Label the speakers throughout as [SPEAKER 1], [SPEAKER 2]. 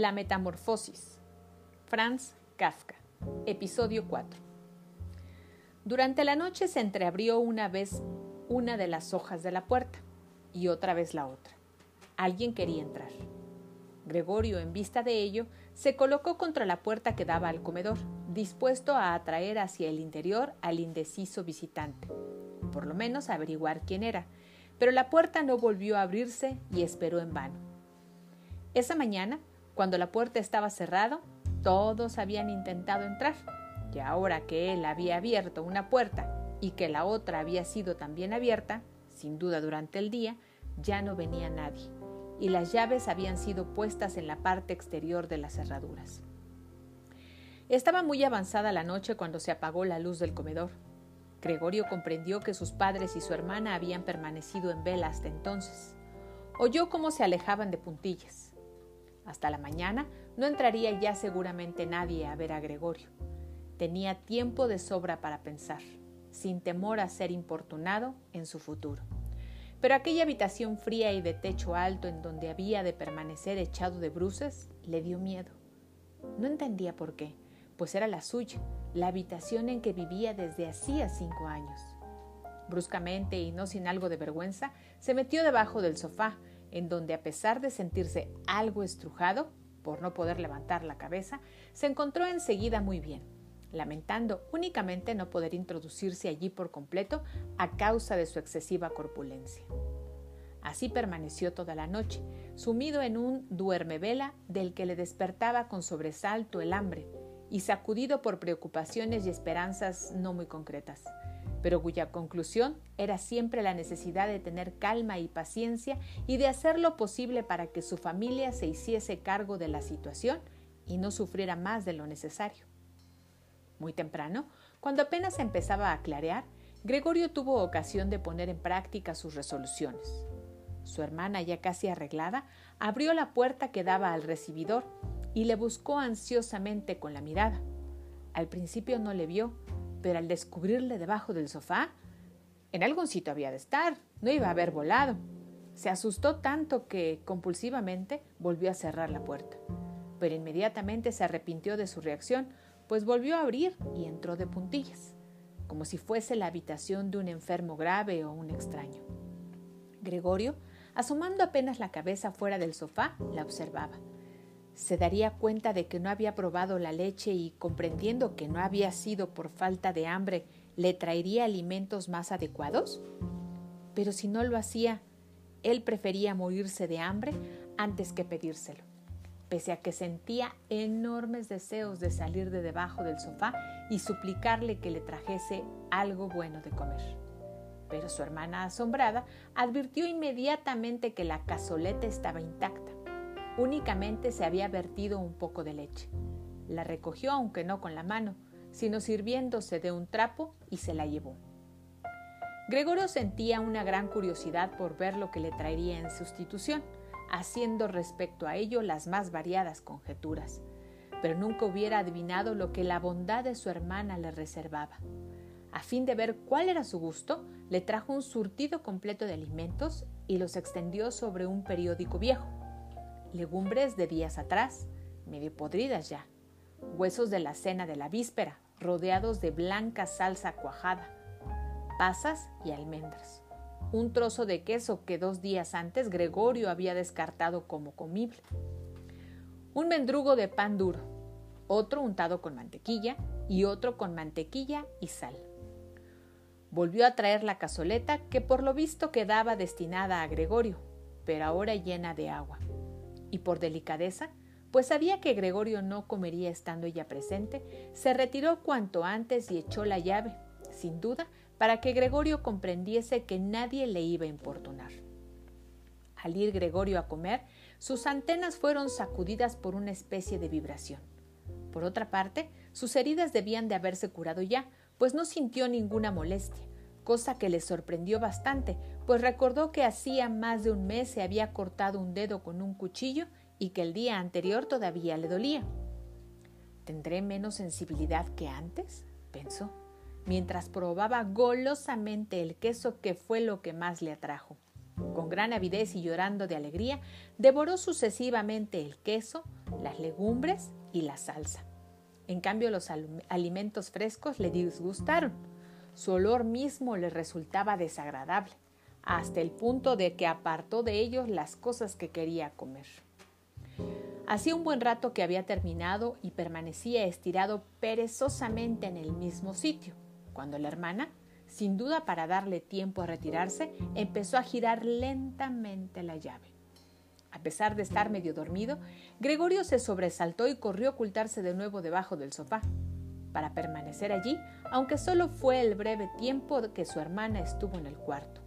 [SPEAKER 1] La Metamorfosis. Franz Kafka. Episodio 4. Durante la noche se entreabrió una vez una de las hojas de la puerta y otra vez la otra. Alguien quería entrar. Gregorio, en vista de ello, se colocó contra la puerta que daba al comedor, dispuesto a atraer hacia el interior al indeciso visitante, por lo menos averiguar quién era, pero la puerta no volvió a abrirse y esperó en vano. Esa mañana cuando la puerta estaba cerrada, todos habían intentado entrar, y ahora que él había abierto una puerta y que la otra había sido también abierta, sin duda durante el día, ya no venía nadie, y las llaves habían sido puestas en la parte exterior de las cerraduras. Estaba muy avanzada la noche cuando se apagó la luz del comedor. Gregorio comprendió que sus padres y su hermana habían permanecido en vela hasta entonces. Oyó cómo se alejaban de puntillas. Hasta la mañana no entraría ya seguramente nadie a ver a Gregorio. Tenía tiempo de sobra para pensar, sin temor a ser importunado en su futuro. Pero aquella habitación fría y de techo alto en donde había de permanecer echado de bruces le dio miedo. No entendía por qué, pues era la suya, la habitación en que vivía desde hacía cinco años. Bruscamente y no sin algo de vergüenza, se metió debajo del sofá, en donde a pesar de sentirse algo estrujado, por no poder levantar la cabeza, se encontró enseguida muy bien, lamentando únicamente no poder introducirse allí por completo a causa de su excesiva corpulencia. Así permaneció toda la noche, sumido en un duermevela del que le despertaba con sobresalto el hambre y sacudido por preocupaciones y esperanzas no muy concretas pero cuya conclusión era siempre la necesidad de tener calma y paciencia y de hacer lo posible para que su familia se hiciese cargo de la situación y no sufriera más de lo necesario. Muy temprano, cuando apenas empezaba a clarear, Gregorio tuvo ocasión de poner en práctica sus resoluciones. Su hermana, ya casi arreglada, abrió la puerta que daba al recibidor y le buscó ansiosamente con la mirada. Al principio no le vio, pero al descubrirle debajo del sofá, en algún sitio había de estar, no iba a haber volado. Se asustó tanto que compulsivamente volvió a cerrar la puerta, pero inmediatamente se arrepintió de su reacción, pues volvió a abrir y entró de puntillas, como si fuese la habitación de un enfermo grave o un extraño. Gregorio, asomando apenas la cabeza fuera del sofá, la observaba se daría cuenta de que no había probado la leche y, comprendiendo que no había sido por falta de hambre, le traería alimentos más adecuados? Pero si no lo hacía, él prefería morirse de hambre antes que pedírselo, pese a que sentía enormes deseos de salir de debajo del sofá y suplicarle que le trajese algo bueno de comer. Pero su hermana asombrada advirtió inmediatamente que la cazoleta estaba intacta Únicamente se había vertido un poco de leche. La recogió, aunque no con la mano, sino sirviéndose de un trapo y se la llevó. Gregorio sentía una gran curiosidad por ver lo que le traería en sustitución, haciendo respecto a ello las más variadas conjeturas, pero nunca hubiera adivinado lo que la bondad de su hermana le reservaba. A fin de ver cuál era su gusto, le trajo un surtido completo de alimentos y los extendió sobre un periódico viejo legumbres de días atrás, medio podridas ya, huesos de la cena de la víspera, rodeados de blanca salsa cuajada, pasas y almendras, un trozo de queso que dos días antes Gregorio había descartado como comible, un mendrugo de pan duro, otro untado con mantequilla y otro con mantequilla y sal. Volvió a traer la cazoleta que por lo visto quedaba destinada a Gregorio, pero ahora llena de agua y por delicadeza, pues sabía que Gregorio no comería estando ella presente, se retiró cuanto antes y echó la llave, sin duda, para que Gregorio comprendiese que nadie le iba a importunar. Al ir Gregorio a comer, sus antenas fueron sacudidas por una especie de vibración. Por otra parte, sus heridas debían de haberse curado ya, pues no sintió ninguna molestia, cosa que le sorprendió bastante, pues recordó que hacía más de un mes se había cortado un dedo con un cuchillo y que el día anterior todavía le dolía. ¿Tendré menos sensibilidad que antes? pensó, mientras probaba golosamente el queso que fue lo que más le atrajo. Con gran avidez y llorando de alegría, devoró sucesivamente el queso, las legumbres y la salsa. En cambio, los alimentos frescos le disgustaron. Su olor mismo le resultaba desagradable, hasta el punto de que apartó de ellos las cosas que quería comer. Hacía un buen rato que había terminado y permanecía estirado perezosamente en el mismo sitio, cuando la hermana, sin duda para darle tiempo a retirarse, empezó a girar lentamente la llave. A pesar de estar medio dormido, Gregorio se sobresaltó y corrió a ocultarse de nuevo debajo del sofá, para permanecer allí, aunque solo fue el breve tiempo que su hermana estuvo en el cuarto.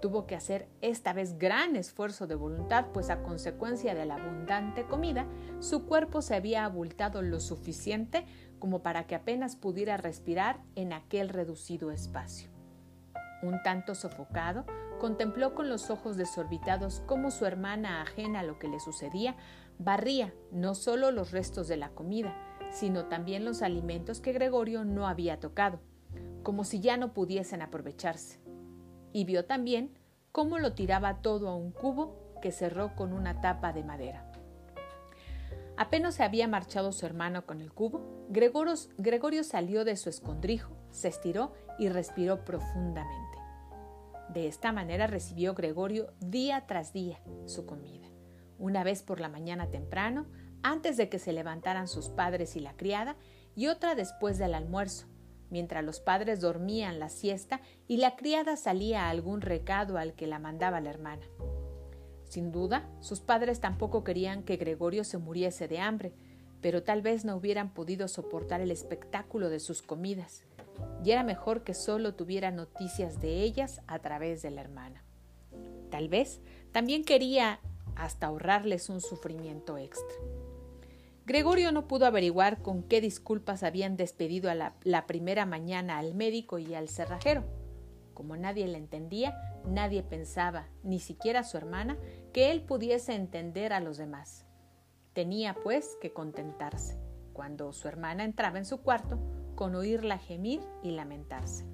[SPEAKER 1] Tuvo que hacer esta vez gran esfuerzo de voluntad, pues a consecuencia de la abundante comida, su cuerpo se había abultado lo suficiente como para que apenas pudiera respirar en aquel reducido espacio. Un tanto sofocado, contempló con los ojos desorbitados cómo su hermana, ajena a lo que le sucedía, barría no solo los restos de la comida, sino también los alimentos que Gregorio no había tocado, como si ya no pudiesen aprovecharse y vio también cómo lo tiraba todo a un cubo que cerró con una tapa de madera. Apenas se había marchado su hermano con el cubo, Gregorio, Gregorio salió de su escondrijo, se estiró y respiró profundamente. De esta manera recibió Gregorio día tras día su comida. Una vez por la mañana temprano, antes de que se levantaran sus padres y la criada, y otra después del almuerzo, mientras los padres dormían la siesta y la criada salía a algún recado al que la mandaba la hermana. Sin duda, sus padres tampoco querían que Gregorio se muriese de hambre, pero tal vez no hubieran podido soportar el espectáculo de sus comidas, y era mejor que solo tuviera noticias de ellas a través de la hermana. Tal vez también quería hasta ahorrarles un sufrimiento extra. Gregorio no pudo averiguar con qué disculpas habían despedido a la, primera mañana al médico y al cerrajero. Como nadie le entendía, nadie pensaba, ni siquiera su hermana, que él pudiese entender a los demás. Tenía, pues, que contentarse, cuando su hermana entraba en su cuarto, con oírla gemir y lamentarse.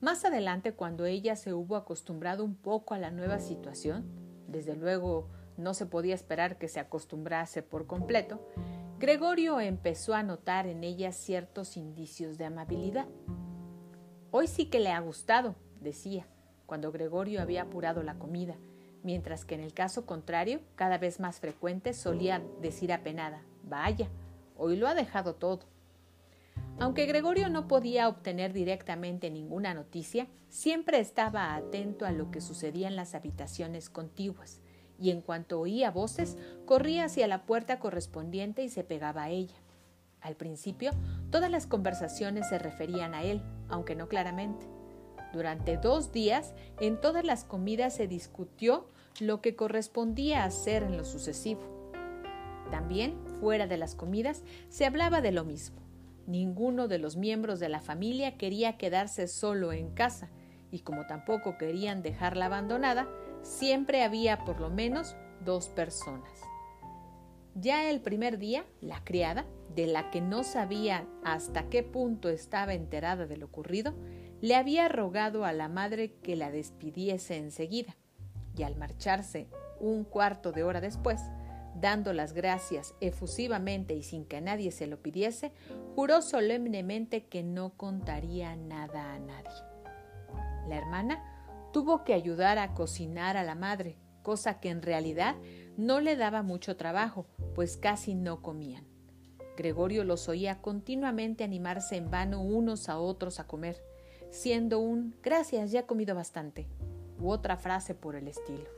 [SPEAKER 1] Más adelante, cuando ella se hubo acostumbrado un poco a la nueva situación, desde luego no se podía esperar que se acostumbrase por completo, Gregorio empezó a notar en ella ciertos indicios de amabilidad. Hoy sí que le ha gustado, decía, cuando Gregorio había apurado la comida, mientras que en el caso contrario, cada vez más frecuente, solía decir apenada, vaya, hoy lo ha dejado todo. Aunque Gregorio no podía obtener directamente ninguna noticia, siempre estaba atento a lo que sucedía en las habitaciones contiguas, y en cuanto oía voces, corría hacia la puerta correspondiente y se pegaba a ella. Al principio, todas las conversaciones se referían a él, aunque no claramente. Durante dos días, en todas las comidas se discutió lo que correspondía hacer en lo sucesivo. También, fuera de las comidas, se hablaba de lo mismo. Ninguno de los miembros de la familia quería quedarse solo en casa, y como tampoco querían dejarla abandonada, siempre había por lo menos dos personas. Ya el primer día, la criada, de la que no sabía hasta qué punto estaba enterada de lo ocurrido, le había rogado a la madre que la despidiese enseguida, y al marcharse un cuarto de hora después, dando las gracias efusivamente y sin que nadie se lo pidiese, juró solemnemente que no contaría nada a nadie. La hermana tuvo que ayudar a cocinar a la madre, cosa que en realidad no le daba mucho trabajo, pues casi no comían. Gregorio los oía continuamente animarse en vano unos a otros a comer, siendo un gracias, ya he comido bastante, u otra frase por el estilo,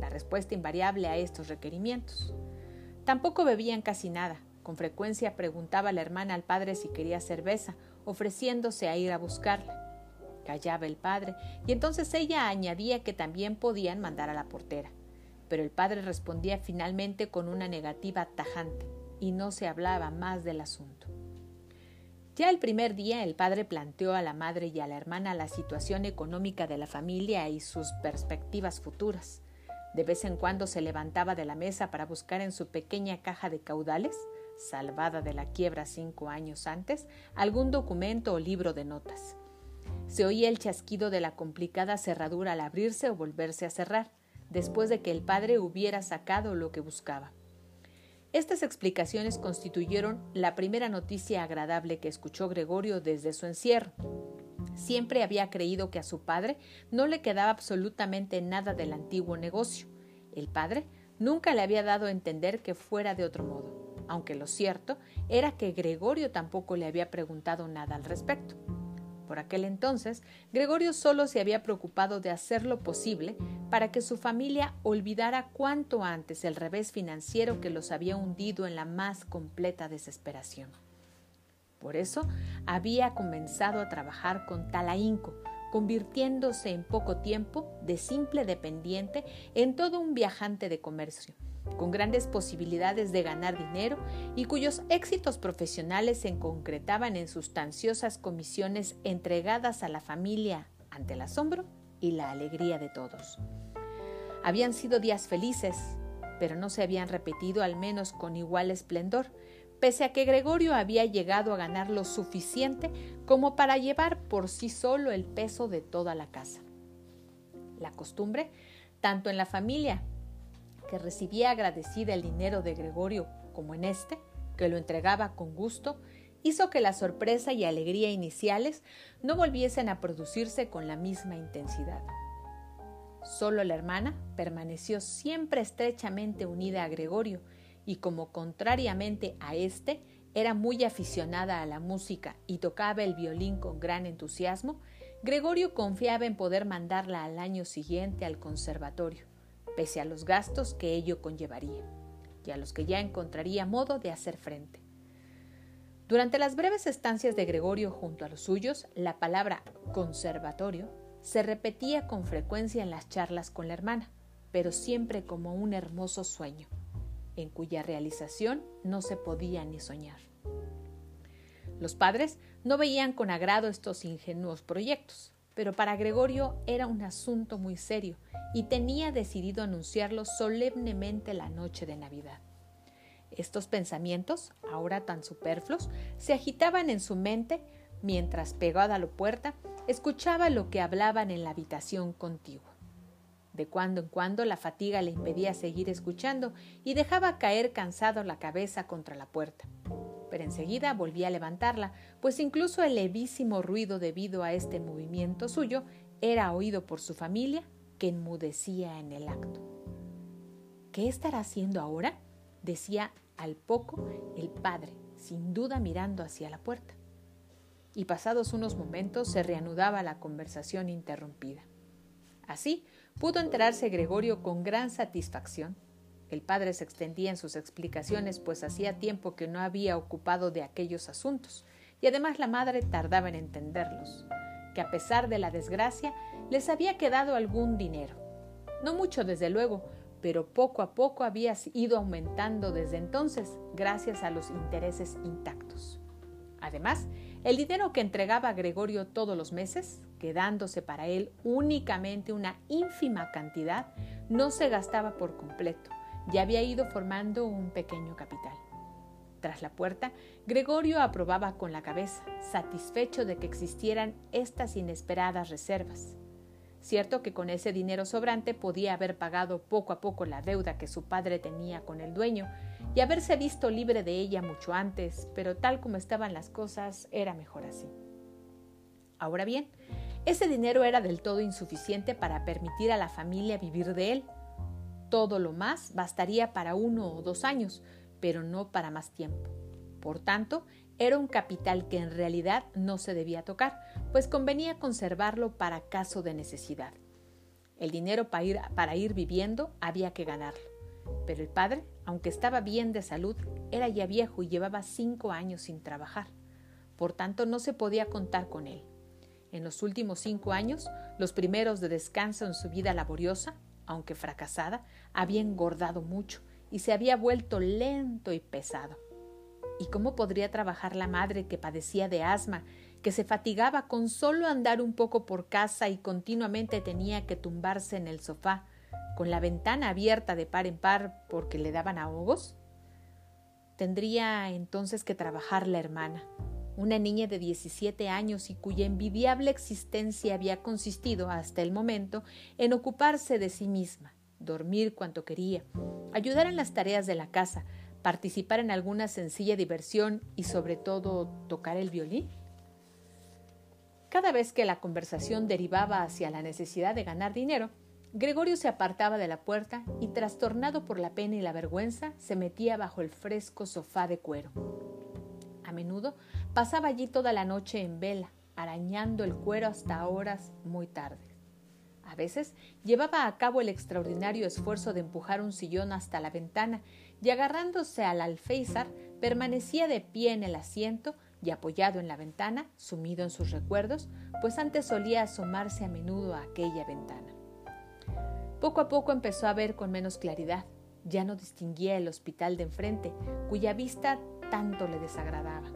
[SPEAKER 1] la respuesta invariable a estos requerimientos. Tampoco bebían casi nada, con frecuencia preguntaba la hermana al padre si quería cerveza, ofreciéndose a ir a buscarla. Callaba el padre, y entonces ella añadía que también podían mandar a la portera. Pero el padre respondía finalmente con una negativa tajante, y no se hablaba más del asunto. Ya el primer día el padre planteó a la madre y a la hermana la situación económica de la familia y sus perspectivas futuras. De vez en cuando se levantaba de la mesa para buscar en su pequeña caja de caudales, salvada de la quiebra cinco años antes, algún documento o libro de notas. Se oía el chasquido de la complicada cerradura al abrirse o volverse a cerrar, después de que el padre hubiera sacado lo que buscaba. Estas explicaciones constituyeron la primera noticia agradable que escuchó Gregorio desde su encierro. Siempre había creído que a su padre no le quedaba absolutamente nada del antiguo negocio. El padre nunca le había dado a entender que fuera de otro modo, aunque lo cierto era que Gregorio tampoco le había preguntado nada al respecto. Por aquel entonces, Gregorio solo se había preocupado de hacer lo posible para que su familia olvidara cuanto antes el revés financiero que los había hundido en la más completa desesperación. Por eso había comenzado a trabajar con tal ahínco, convirtiéndose en poco tiempo de simple dependiente en todo un viajante de comercio, con grandes posibilidades de ganar dinero y cuyos éxitos profesionales se concretaban en sustanciosas comisiones entregadas a la familia ante el asombro y la alegría de todos. Habían sido días felices, pero no se habían repetido al menos con igual esplendor, pese a que Gregorio había llegado a ganar lo suficiente como para llevar por sí solo el peso de toda la casa. La costumbre, tanto en la familia, que recibía agradecida el dinero de Gregorio, como en este, que lo entregaba con gusto, hizo que la sorpresa y alegría iniciales no volviesen a producirse con la misma intensidad. Solo la hermana permaneció siempre estrechamente unida a Gregorio, y como contrariamente a éste era muy aficionada a la música y tocaba el violín con gran entusiasmo, Gregorio confiaba en poder mandarla al año siguiente al conservatorio, pese a los gastos que ello conllevaría, y a los que ya encontraría modo de hacer frente. Durante las breves estancias de Gregorio junto a los suyos, la palabra conservatorio se repetía con frecuencia en las charlas con la hermana, pero siempre como un hermoso sueño en cuya realización no se podía ni soñar. Los padres no veían con agrado estos ingenuos proyectos, pero para Gregorio era un asunto muy serio y tenía decidido anunciarlo solemnemente la noche de Navidad. Estos pensamientos, ahora tan superfluos, se agitaban en su mente mientras, pegada a la puerta, escuchaba lo que hablaban en la habitación contigua. De cuando en cuando la fatiga le impedía seguir escuchando y dejaba caer cansado la cabeza contra la puerta. Pero enseguida volvía a levantarla, pues incluso el levísimo ruido debido a este movimiento suyo era oído por su familia, que enmudecía en el acto. ¿Qué estará haciendo ahora? decía al poco el padre, sin duda mirando hacia la puerta. Y pasados unos momentos se reanudaba la conversación interrumpida. Así, Pudo enterarse Gregorio con gran satisfacción. El padre se extendía en sus explicaciones, pues hacía tiempo que no había ocupado de aquellos asuntos, y además la madre tardaba en entenderlos, que a pesar de la desgracia les había quedado algún dinero. No mucho, desde luego, pero poco a poco había ido aumentando desde entonces, gracias a los intereses intactos. Además, el dinero que entregaba Gregorio todos los meses, quedándose para él únicamente una ínfima cantidad, no se gastaba por completo y había ido formando un pequeño capital. Tras la puerta, Gregorio aprobaba con la cabeza, satisfecho de que existieran estas inesperadas reservas. Cierto que con ese dinero sobrante podía haber pagado poco a poco la deuda que su padre tenía con el dueño y haberse visto libre de ella mucho antes, pero tal como estaban las cosas era mejor así. Ahora bien, ese dinero era del todo insuficiente para permitir a la familia vivir de él. Todo lo más bastaría para uno o dos años, pero no para más tiempo. Por tanto, era un capital que en realidad no se debía tocar, pues convenía conservarlo para caso de necesidad. El dinero para ir, para ir viviendo había que ganarlo. Pero el padre, aunque estaba bien de salud, era ya viejo y llevaba cinco años sin trabajar. Por tanto, no se podía contar con él. En los últimos cinco años, los primeros de descanso en su vida laboriosa, aunque fracasada, había engordado mucho y se había vuelto lento y pesado. ¿Y cómo podría trabajar la madre que padecía de asma, que se fatigaba con solo andar un poco por casa y continuamente tenía que tumbarse en el sofá, con la ventana abierta de par en par porque le daban ahogos? Tendría entonces que trabajar la hermana, una niña de 17 años y cuya envidiable existencia había consistido hasta el momento en ocuparse de sí misma, dormir cuanto quería, ayudar en las tareas de la casa, participar en alguna sencilla diversión y sobre todo tocar el violín? Cada vez que la conversación derivaba hacia la necesidad de ganar dinero, Gregorio se apartaba de la puerta y, trastornado por la pena y la vergüenza, se metía bajo el fresco sofá de cuero. A menudo pasaba allí toda la noche en vela, arañando el cuero hasta horas muy tardes. A veces llevaba a cabo el extraordinario esfuerzo de empujar un sillón hasta la ventana y agarrándose al alféizar permanecía de pie en el asiento y apoyado en la ventana, sumido en sus recuerdos, pues antes solía asomarse a menudo a aquella ventana. Poco a poco empezó a ver con menos claridad. Ya no distinguía el hospital de enfrente, cuya vista tanto le desagradaba.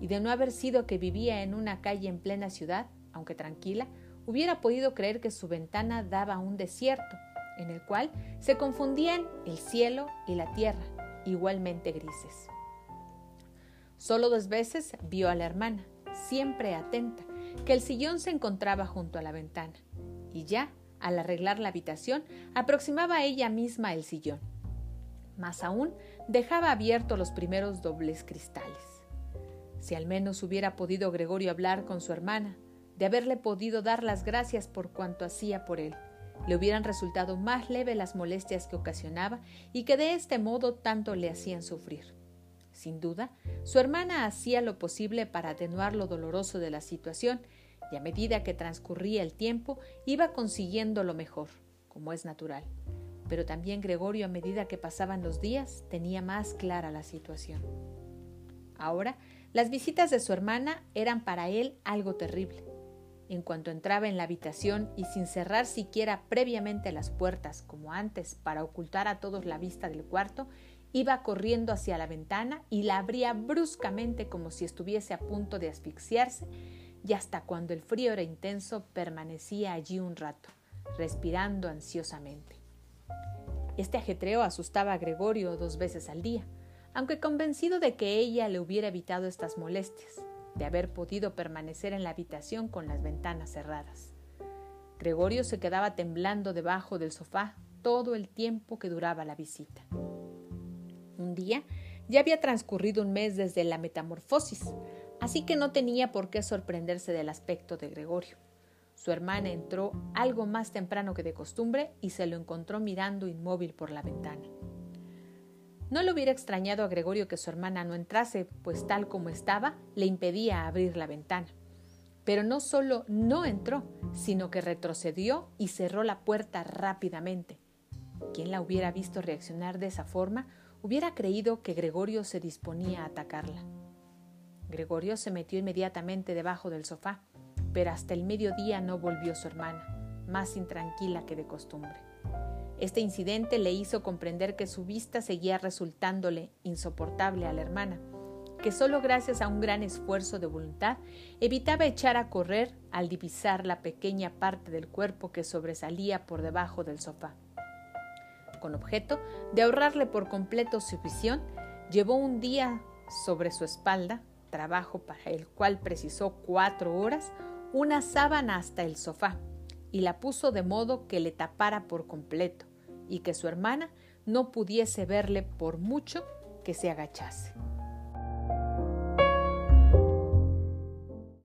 [SPEAKER 1] Y de no haber sido que vivía en una calle en plena ciudad, aunque tranquila, hubiera podido creer que su ventana daba a un desierto, en el cual se confundían el cielo y la tierra, igualmente grises. Solo dos veces vio a la hermana, siempre atenta, que el sillón se encontraba junto a la ventana, y ya, al arreglar la habitación, aproximaba a ella misma el sillón. Más aún, dejaba abiertos los primeros dobles cristales. Si al menos hubiera podido Gregorio hablar con su hermana, de haberle podido dar las gracias por cuanto hacía por él, le hubieran resultado más leve las molestias que ocasionaba y que de este modo tanto le hacían sufrir. Sin duda, su hermana hacía lo posible para atenuar lo doloroso de la situación y a medida que transcurría el tiempo iba consiguiendo lo mejor, como es natural. Pero también Gregorio a medida que pasaban los días tenía más clara la situación. Ahora, las visitas de su hermana eran para él algo terrible. En cuanto entraba en la habitación y sin cerrar siquiera previamente las puertas, como antes, para ocultar a todos la vista del cuarto, Iba corriendo hacia la ventana y la abría bruscamente como si estuviese a punto de asfixiarse y hasta cuando el frío era intenso permanecía allí un rato, respirando ansiosamente. Este ajetreo asustaba a Gregorio dos veces al día, aunque convencido de que ella le hubiera evitado estas molestias, de haber podido permanecer en la habitación con las ventanas cerradas. Gregorio se quedaba temblando debajo del sofá todo el tiempo que duraba la visita un día, ya había transcurrido un mes desde la metamorfosis, así que no tenía por qué sorprenderse del aspecto de Gregorio. Su hermana entró algo más temprano que de costumbre y se lo encontró mirando inmóvil por la ventana. No le hubiera extrañado a Gregorio que su hermana no entrase, pues tal como estaba, le impedía abrir la ventana. Pero no solo no entró, sino que retrocedió y cerró la puerta rápidamente. ¿Quién la hubiera visto reaccionar de esa forma hubiera creído que Gregorio se disponía a atacarla. Gregorio se metió inmediatamente debajo del sofá, pero hasta el mediodía no volvió su hermana, más intranquila que de costumbre. Este incidente le hizo comprender que su vista seguía resultándole insoportable a la hermana, que solo gracias a un gran esfuerzo de voluntad evitaba echar a correr al divisar la pequeña parte del cuerpo que sobresalía por debajo del sofá con objeto de ahorrarle por completo su visión, llevó un día sobre su espalda, trabajo para el cual precisó cuatro horas, una sábana hasta el sofá y la puso de modo que le tapara por completo y que su hermana no pudiese verle por mucho que se agachase.